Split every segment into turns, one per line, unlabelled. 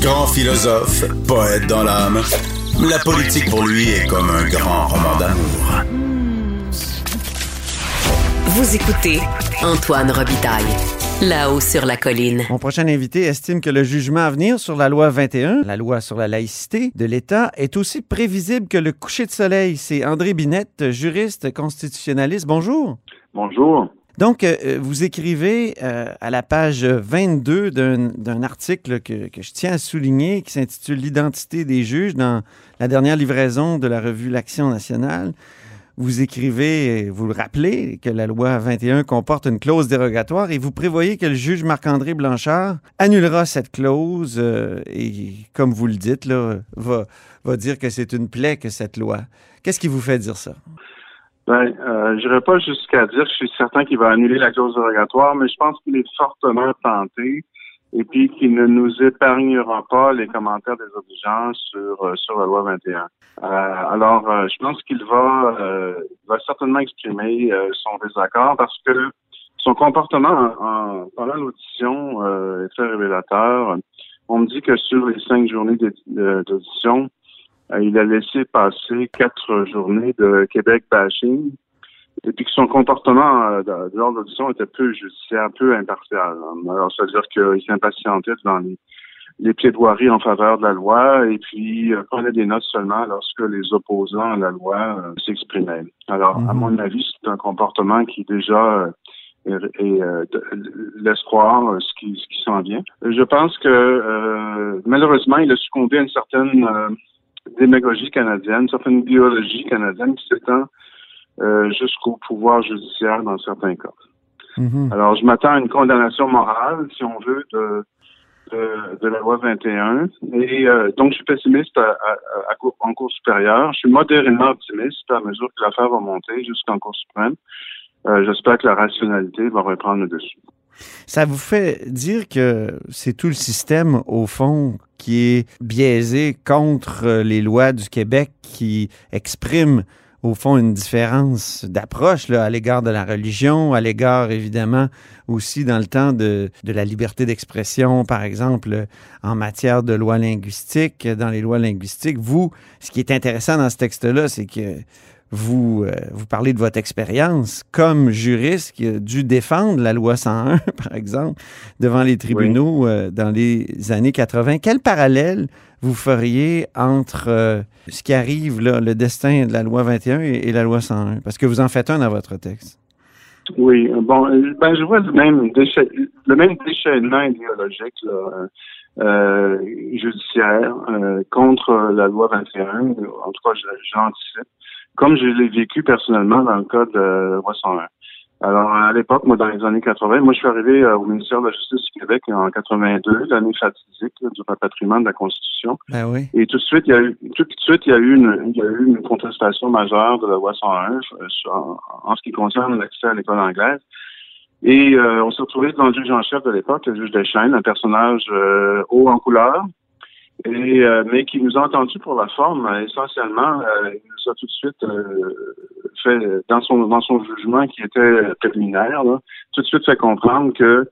Grand philosophe, poète dans l'âme, la politique pour lui est comme un grand roman d'amour.
Vous écoutez Antoine Robitaille, là-haut sur la colline.
Mon prochain invité estime que le jugement à venir sur la loi 21, la loi sur la laïcité de l'État, est aussi prévisible que le coucher de soleil. C'est André Binette, juriste constitutionnaliste. Bonjour.
Bonjour.
Donc, euh, vous écrivez euh, à la page 22 d'un article que, je tiens à souligner qui s'intitule L'identité des juges dans la dernière livraison de la revue L'Action nationale. Vous écrivez, vous le rappelez, que la loi 21 comporte une clause dérogatoire et vous prévoyez que le juge Marc-André Blanchard annulera cette clause euh, et, comme vous le dites, là, va, va dire que c'est une plaie que cette loi. Qu'est-ce qui vous fait dire ça?
Ben, euh, je n'irai pas jusqu'à dire je suis certain qu'il va annuler la clause dérogatoire, mais je pense qu'il est fortement tenté et puis qu'il ne nous épargnera pas les commentaires des obligeants sur euh, sur la loi 21. Euh, alors, euh, je pense qu'il va euh, va certainement exprimer son désaccord parce que son comportement en, en pendant l'audition est très révélateur. On me dit que sur les cinq journées d'audition, euh, il a laissé passer quatre journées de Québec bashing et puis que son comportement euh, lors de l'audition était peu judiciaire, peu impartial. Alors, c'est-à-dire qu'il s'impatientait dans les, les, plaidoiries en faveur de la loi et puis euh, prenait des notes seulement lorsque les opposants à la loi euh, s'exprimaient. Alors, à mhm. mon avis, c'est un comportement qui déjà et, euh, laisse croire ce qui, ce qui s'en vient. Je pense que euh, malheureusement, il a succombé à une certaine démagogie canadienne, une certaine idéologie canadienne qui s'étend euh, jusqu'au pouvoir judiciaire dans certains cas. Mm-hmm. Alors, je m'attends à une condamnation morale, si on veut, de, de, la loi 21. Et euh, donc, je suis pessimiste à, à, en Cour supérieure. Je suis modérément optimiste à mesure que l'affaire va monter jusqu'en Cour suprême. Euh, J'espère que la rationalité va reprendre le dessus.
Ça vous fait dire que c'est tout le système, au fond, qui est biaisé contre les lois du Québec qui expriment au fond, une différence d'approche à l'égard de la religion, à l'égard, évidemment, aussi dans le temps de, de la liberté d'expression, par exemple, en matière de loi linguistique, dans les lois linguistiques. Vous, ce qui est intéressant dans ce texte-là, c'est que vous, euh, vous parlez de votre expérience comme juriste qui a dû défendre la loi 101, par exemple, devant les tribunaux euh, dans les années 80. Quel parallèle vous feriez entre euh, ce qui arrive, là, le destin de la loi 21 et, la loi 101? Parce que vous en faites un dans votre texte.
Oui, bon, ben, je vois le même, le même déchaînement idéologique là, judiciaire contre la loi 21. En tout cas, j'anticipe comme je l'ai vécu personnellement dans le cas de Roi 101. Alors, à l'époque, moi, dans les années 80, moi, je suis arrivé euh, au ministère de la Justice du Québec en 82, l'année fatidique du rapatriement de la Constitution.
Ben oui.
Et tout de suite, il y a eu, tout de suite, il y a eu une, il y a eu une contestation majeure de la loi 101 euh, en, ce qui concerne l'accès à l'école anglaise. Et euh, on s'est retrouvé devant le juge en chef de l'époque, le juge Deschênes, un personnage haut en couleur, et, euh, mais qui nous a entendus pour la forme. Euh, essentiellement, euh, il nous a tout de suite fait, dans son dans son jugement qui était préliminaire, là, tout de suite fait comprendre que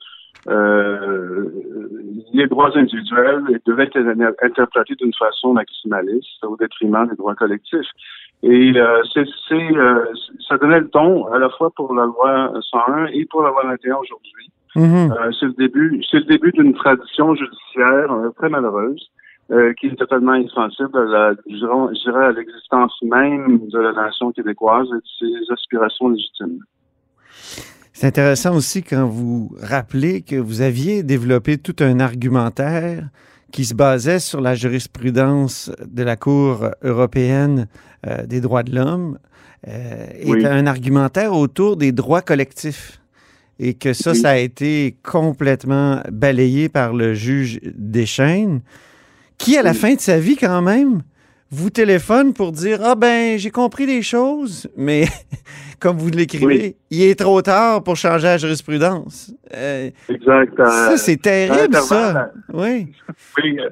les droits individuels devaient être interprétés d'une façon maximaliste au détriment des droits collectifs. Et c'est, ça donnait le ton à la fois pour la loi 101 et pour la loi 21 aujourd'hui. Mm-hmm. c'est le début, c'est le début d'une tradition judiciaire très malheureuse euh, qui est totalement insensible à la, je dirais, à l'existence même de la nation québécoise et de ses aspirations légitimes.
C'est intéressant aussi quand vous rappelez que vous aviez développé tout un argumentaire qui se basait sur la jurisprudence de la Cour européenne euh, des droits de l'homme, euh, et un argumentaire autour des droits collectifs. et que ça,
Oui.
ça a été complètement balayé par le juge Deschaines, qui, à la fin de sa vie, quand même, vous téléphone pour dire Ah ben, j'ai compris les choses, mais comme vous l'écrivez,
Oui.
il est trop tard pour changer la jurisprudence. Euh,
Exact. euh,
ça, c'est terrible, ça. Oui.
Oui, euh,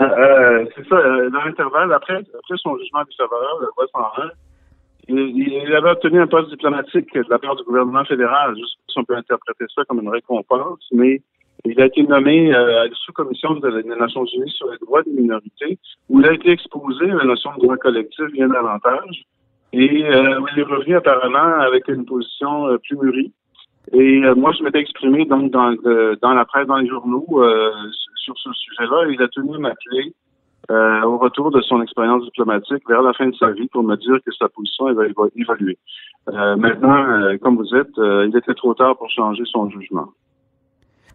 euh, c'est ça. dans l'intervalle, après, après son jugement défavorable, la loi 101, il, il avait obtenu un poste diplomatique de la part du gouvernement fédéral. Je sais pas si on peut interpréter ça comme une récompense, mais il a été nommé euh, à la sous-commission des Nations Unies sur les droits des minorités, où il a été exposé à la notion de droit collectif bien davantage, et euh, où il est revenu apparemment avec une position euh, plus mûrie. Et euh, moi, je m'étais exprimé donc dans, dans la presse, dans les journaux, euh, sur ce sujet-là. Il a tenu à m'appeler euh, au retour de son expérience diplomatique vers la fin de sa vie pour me dire que sa position elle va évo- évoluer. Euh, maintenant, euh, comme vous êtes, il était trop tard pour changer son jugement.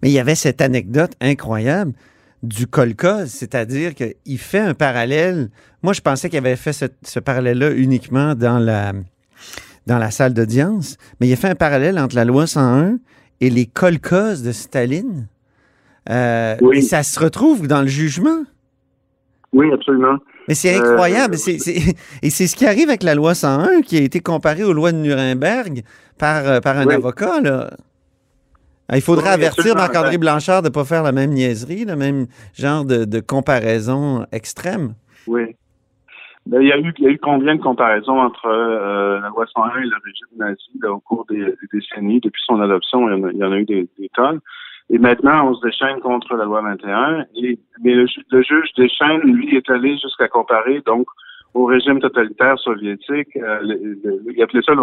Mais il y avait cette anecdote incroyable du kolkhoz, c'est-à-dire qu'il fait un parallèle. Moi, je pensais qu'il avait fait ce, ce parallèle-là uniquement dans la, dans la salle d'audience, mais il a fait un parallèle entre la loi 101 et les kolkhozes de Staline. Euh,
Oui.
Et ça se retrouve dans le jugement.
Oui, absolument.
Mais c'est
Euh,
incroyable. Et c'est ce qui arrive avec la loi 101 qui a été comparée aux lois de Nuremberg par, euh, par un
Oui.
avocat. Là. Ah, Il faudrait
Oui,
avertir. Marc-André Blanchard de ne pas faire la même niaiserie, le même genre de, de comparaison extrême.
Oui. Il, y a eu, il y a eu combien de comparaisons entre euh, la loi 101 et le régime nazi là, au cours des, des décennies. Depuis son adoption, il y en a, il y en a eu des, des tonnes. Et maintenant, on se déchaîne contre la loi 21. Et, mais le, ju- le juge déchaîne, lui, est allé jusqu'à comparer donc au régime totalitaire soviétique. Euh, le- le- il appelait ça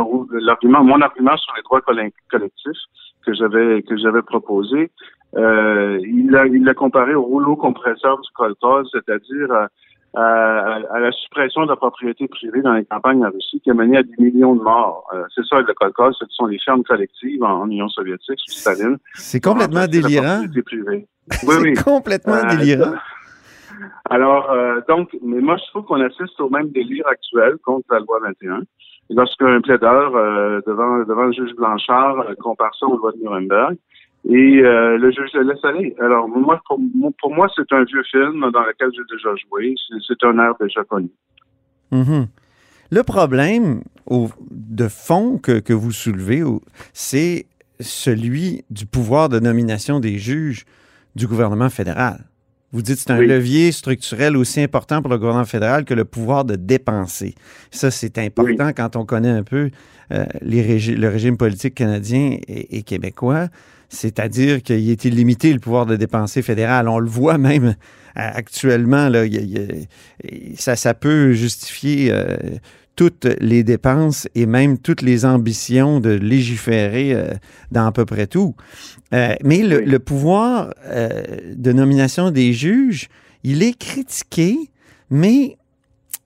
l'argument, mon argument sur les droits colle- collectifs que j'avais que j'avais proposé. Euh, il l'a il l'a comparé au rouleau compresseur du kolkhoz, c'est-à-dire à, à- à la suppression de la propriété privée dans les campagnes en Russie qui a mené à des millions de morts. Euh, c'est ça le kolkhoz, ce sont les fermes collectives en, en Union soviétique sous Staline.
C'est complètement délirant.
Oui,
C'est
oui.
complètement
Euh,
délirant.
Alors, euh, donc, mais moi, je trouve qu'on assiste au même délire actuel contre la loi 21. Lorsqu'un plaideur euh, devant, devant le juge Blanchard euh, compare ça aux lois de Nuremberg, et euh, le juge le laisse aller. Alors, moi, pour, moi- pour moi, c'est un vieux film dans lequel j'ai déjà joué. C'est- un air déjà connu.
Mhm. Le problème au- de fond que, que vous soulevez, au- c'est celui du pouvoir de nomination des juges du gouvernement fédéral. Vous dites que c'est un
Oui.
levier structurel aussi important pour le gouvernement fédéral que le pouvoir de dépenser. Ça, c'est important quand on connaît un peu euh, les régi- le régime politique canadien et, et québécois. C'est-à-dire qu'il est illimité le pouvoir de dépenser fédéral. On le voit même euh, actuellement. Là, il il ça, ça peut justifier euh, toutes les dépenses et même toutes les ambitions de légiférer euh, dans à peu près tout. Euh, mais le, pouvoir euh, de nomination des juges, il est critiqué, mais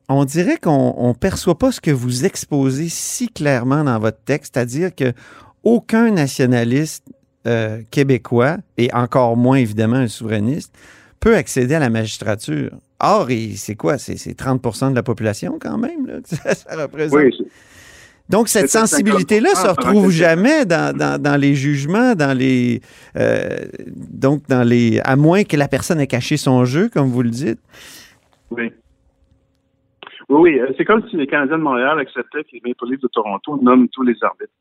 on dirait qu'on ne perçoit pas ce que vous exposez si clairement dans votre texte, c'est-à-dire que aucun nationaliste québécois, et encore moins évidemment un souverainiste, peut accéder à la magistrature. Or, c'est quoi? C'est c'est 30 de la population quand même là, que ça, ça représente.
Oui,
Donc, cette
C'est 50%,
sensibilité-là se
pendant
retrouve jamais dans, dans- dans les jugements, dans les. euh, donc, dans les. À moins que la personne ait caché son jeu, comme vous le dites.
oui. Oui, oui. euh, C'est comme si les Canadiens de Montréal acceptaient que les Maple Leafs de Toronto nomment tous les arbitres.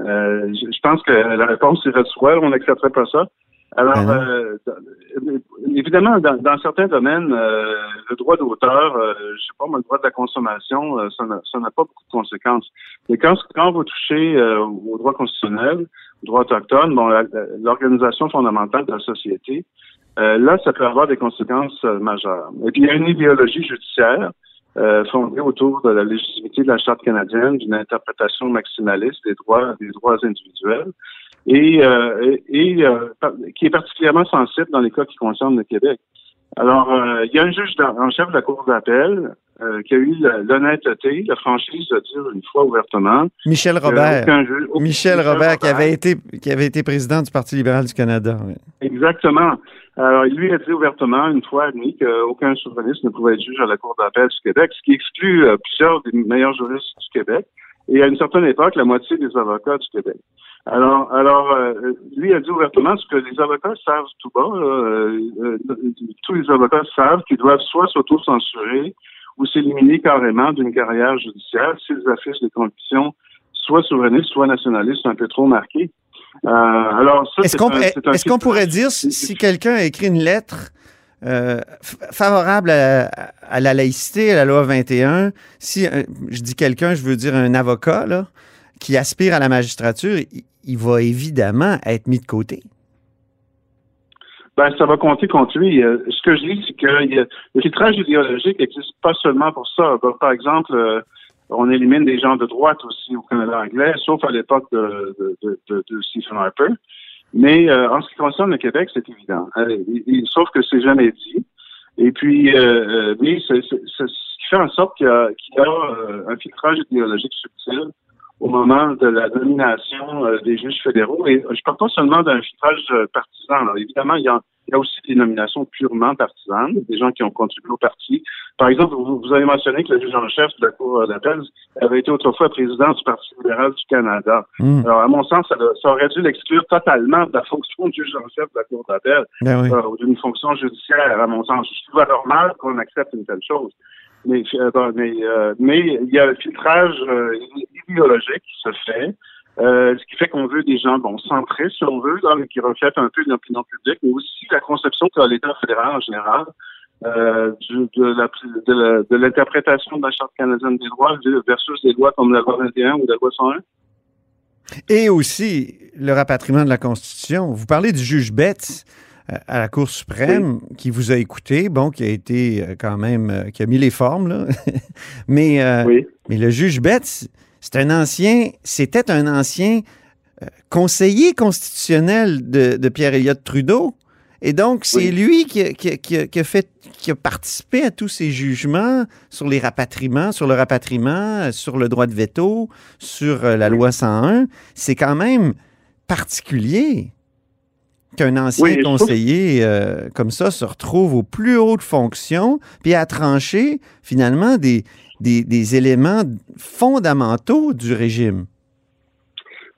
Euh, je, je pense que la réponse serait soit on n'accepterait pas ça. Alors,
Ben
euh, dans- évidemment, dans, dans certains domaines, euh, le droit d'auteur, euh, je sais pas, moi, le droit de la consommation, euh, ça n'a pas beaucoup de conséquences. Mais quand, quand vous touchez euh, au droit constitutionnel, au droit autochtone, bon, l'organisation fondamentale de la société, euh, là, ça peut avoir des conséquences euh, majeures. Et puis, il y a une idéologie judiciaire euh, autour de la légitimité de la Charte canadienne, d'une interprétation maximaliste des droits, des droits individuels, et, euh, et, euh, qui est particulièrement sensible dans les cas qui concernent le Québec. Alors, euh, il y a un juge en chef de la Cour d'appel euh, qui a eu l'honnêteté, la franchise de dire une fois ouvertement
Michel Robert.
aucun juge- aucun-
Michel Robert, qui avait, été, qui avait été président du Parti libéral du Canada. oui.
Exactement. Alors, il lui a dit ouvertement, une fois admis, qu'aucun souverainiste ne pouvait être juge à la Cour d'appel du Québec, ce qui exclut euh, plusieurs des meilleurs juristes du Québec, et à une certaine époque, la moitié des avocats du Québec. Alors, alors euh, lui a dit ouvertement ce que les avocats savent tout bas. Euh, tous les avocats savent qu'ils doivent soit s'auto-censurer ou s'éliminer carrément d'une carrière judiciaire s'ils affichent des convictions soit souverainistes, soit nationalistes un peu trop marquées. alors, ça,
est-ce qu'on est qu'on pourrait dire si, quelqu'un a écrit une lettre favorable à, la laïcité, à la loi 21, si je dis quelqu'un, je veux dire un avocat, là, qui aspire à la magistrature, il, va évidemment être mis de côté.
Ben, ça va compter contre lui. Euh, ce que je dis, c'est que le filtrage idéologique n'existe pas seulement pour ça. par exemple, euh, on élimine des gens de droite aussi au Canada anglais, sauf à l'époque de, de, Stephen Harper. Mais euh, en ce qui concerne le Québec, c'est évident. sauf que c'est jamais dit. Et puis, mais c'est ce qui fait en sorte qu'il y a, y a un filtrage idéologique subtil au moment de la nomination euh, des juges fédéraux. Et je parle pas seulement d'un filtrage euh, partisan. Évidemment, il y, a, il y, a, aussi des nominations purement partisanes, des gens qui ont contribué au parti. Par exemple, vous, avez mentionné que le juge en chef de la Cour d'appel avait été autrefois président du Parti libéral du Canada. Hmm. Alors, à mon sens, ça, aurait dû l'exclure totalement de la fonction de juge en chef de la Cour d'appel ben euh, ou d'une fonction judiciaire, à mon sens. Je trouve normal qu'on accepte une telle chose. Mais, euh, mais, euh, mais il y a un filtrage euh, idéologique qui se fait, ce qui fait qu'on veut des gens bon centrés, si on veut, qui reflètent un peu l'opinion publique, mais aussi la conception qu'a l'État fédéral en général de, l'interprétation de la Charte canadienne des droits versus des lois comme la loi 21 ou la loi 101.
Et aussi le rapatriement de la Constitution. Vous parlez du juge Betts à la Cour suprême qui vous a écouté, bon, qui a été euh, quand même, euh, qui a mis les formes, là. mais, euh, mais le juge Betts, c'est un ancien, c'était un ancien conseiller constitutionnel de, Pierre Elliott Trudeau. Et donc, c'est lui qui a, fait, qui a participé à tous ces jugements sur les rapatriements, sur le rapatriement, sur le droit de veto, sur la loi 101. C'est quand même particulier qu'un ancien conseiller euh, comme ça se retrouve aux plus hautes fonctions, puis à trancher finalement des, des, éléments fondamentaux du régime.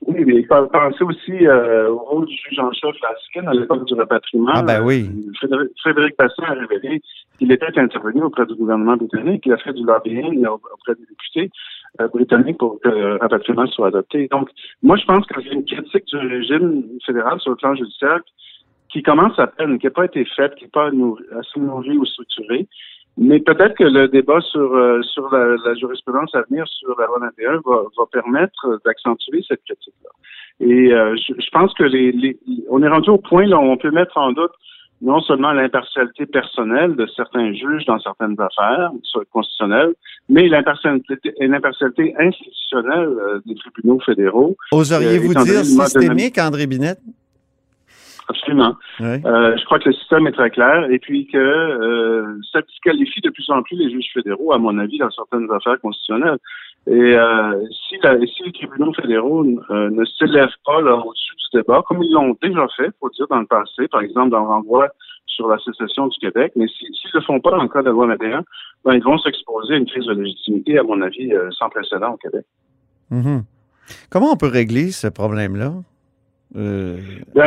Oui, mais pensez aussi euh, au rôle du juge en chef Laskin à l'époque du rapatriement.
Ah ben oui.
Frédéric, Frédéric a révélé qu'il était intervenu auprès du gouvernement britannique, qu'il a fait du lobbying auprès des députés euh, britanniques pour que le rapatriement soit adopté. Donc, moi, je pense qu'il y a une critique du régime fédéral sur le plan judiciaire qui commence à peine, qui n'a pas été faite, qui n'est pas assez nourrie ou structurée. Mais peut-être que le débat sur euh, sur la, jurisprudence à venir sur la loi 21 va, va permettre d'accentuer cette critique-là. Et euh, je, je, pense que les, les, on est rendu au point là où on peut mettre en doute non seulement l'impartialité personnelle de certains juges dans certaines affaires constitutionnelles, mais l'impartialité institutionnelle euh, des tribunaux fédéraux.
Oseriez-vous dire systémique, André Binette?
Absolument. Euh, je crois que le système est très clair et puis que euh, ça disqualifie de plus en plus les juges fédéraux, à mon avis, dans certaines affaires constitutionnelles. Et euh, si, la, si les tribunaux fédéraux euh, ne s'élèvent pas au-dessus du débat, comme ils l'ont déjà fait, faut dire, dans le passé, par exemple dans le renvoi sur la sécession du Québec, mais s'ils ne le font pas dans le cas de la loi 21, ben, ils vont s'exposer à une crise de légitimité, à mon avis, euh, sans précédent au Québec.
Mm-hmm. Comment on peut régler ce problème-là? Ben,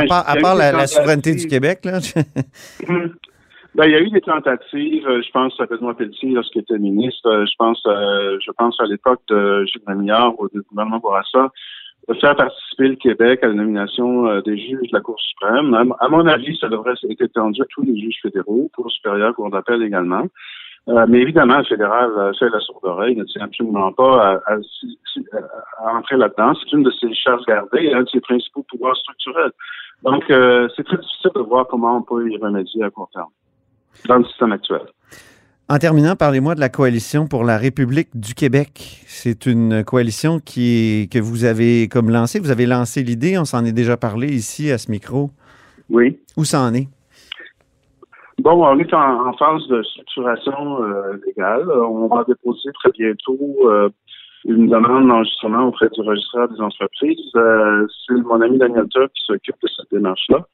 à part, la, souveraineté du Québec, là?
ben, il y a eu des tentatives, euh, je pense à Benoît Pelletier lorsqu'il était ministre, euh, je pense je pense à l'époque de Gilles Mamillard ou du gouvernement Bourassa, de faire participer le Québec à la nomination des juges de la Cour suprême. À, mon avis, ça devrait être étendu à tous les juges fédéraux, Cour supérieure, Cour d'appel également. Euh, mais évidemment, le fédéral euh, fait la sourde oreille, ne tient absolument pas à, entrer là-dedans. C'est une de ses chasses gardées, un de ses principaux pouvoirs structurels. Donc, euh, c'est très difficile de voir comment on peut y remédier à court terme dans le système actuel.
En terminant, parlez-moi de la coalition pour la République du Québec. C'est une coalition qui que vous avez comme lancée. Vous avez lancé l'idée, on s'en est déjà parlé ici à ce micro.
Oui.
Où ça en est?
Bon, on est en, phase de structuration euh, légale. On va déposer très bientôt euh, une demande d'enregistrement auprès du registraire des entreprises. Euh, c'est mon ami Daniel Turk qui s'occupe de cette démarche-là.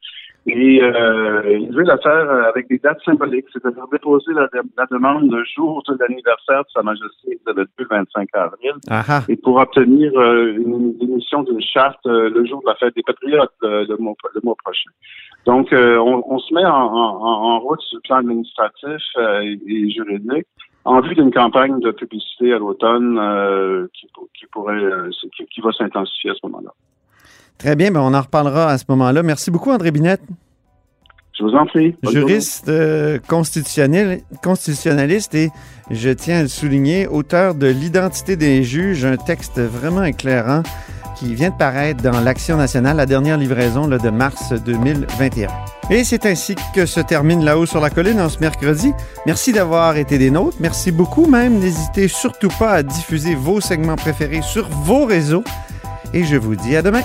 Et euh, il veut la faire avec des dates symboliques, c'est-à-dire déposer la, demande le jour de l'anniversaire de Sa Majesté le 25 avril, et pour obtenir euh, une émission d'une charte euh, le jour de la fête des Patriotes le, mois, prochain. Donc, on, se met en, route sur le plan administratif et, juridique en vue d'une campagne de publicité à l'automne qui, qui, pourrait qui, qui va s'intensifier à ce moment-là.
Très bien, ben on en reparlera à ce moment-là. Merci beaucoup, André Binette.
Je vous en prie.
Juriste euh, constitutionnaliste et, je tiens à le souligner, auteur de L'identité des juges, un texte vraiment éclairant qui vient de paraître dans l'Action nationale, la dernière livraison de mars 2021. Et c'est ainsi que se termine là-haut sur la colline en ce mercredi. Merci d'avoir été des nôtres. Merci beaucoup même. N'hésitez surtout pas à diffuser vos segments préférés sur vos réseaux. Et je vous dis à demain.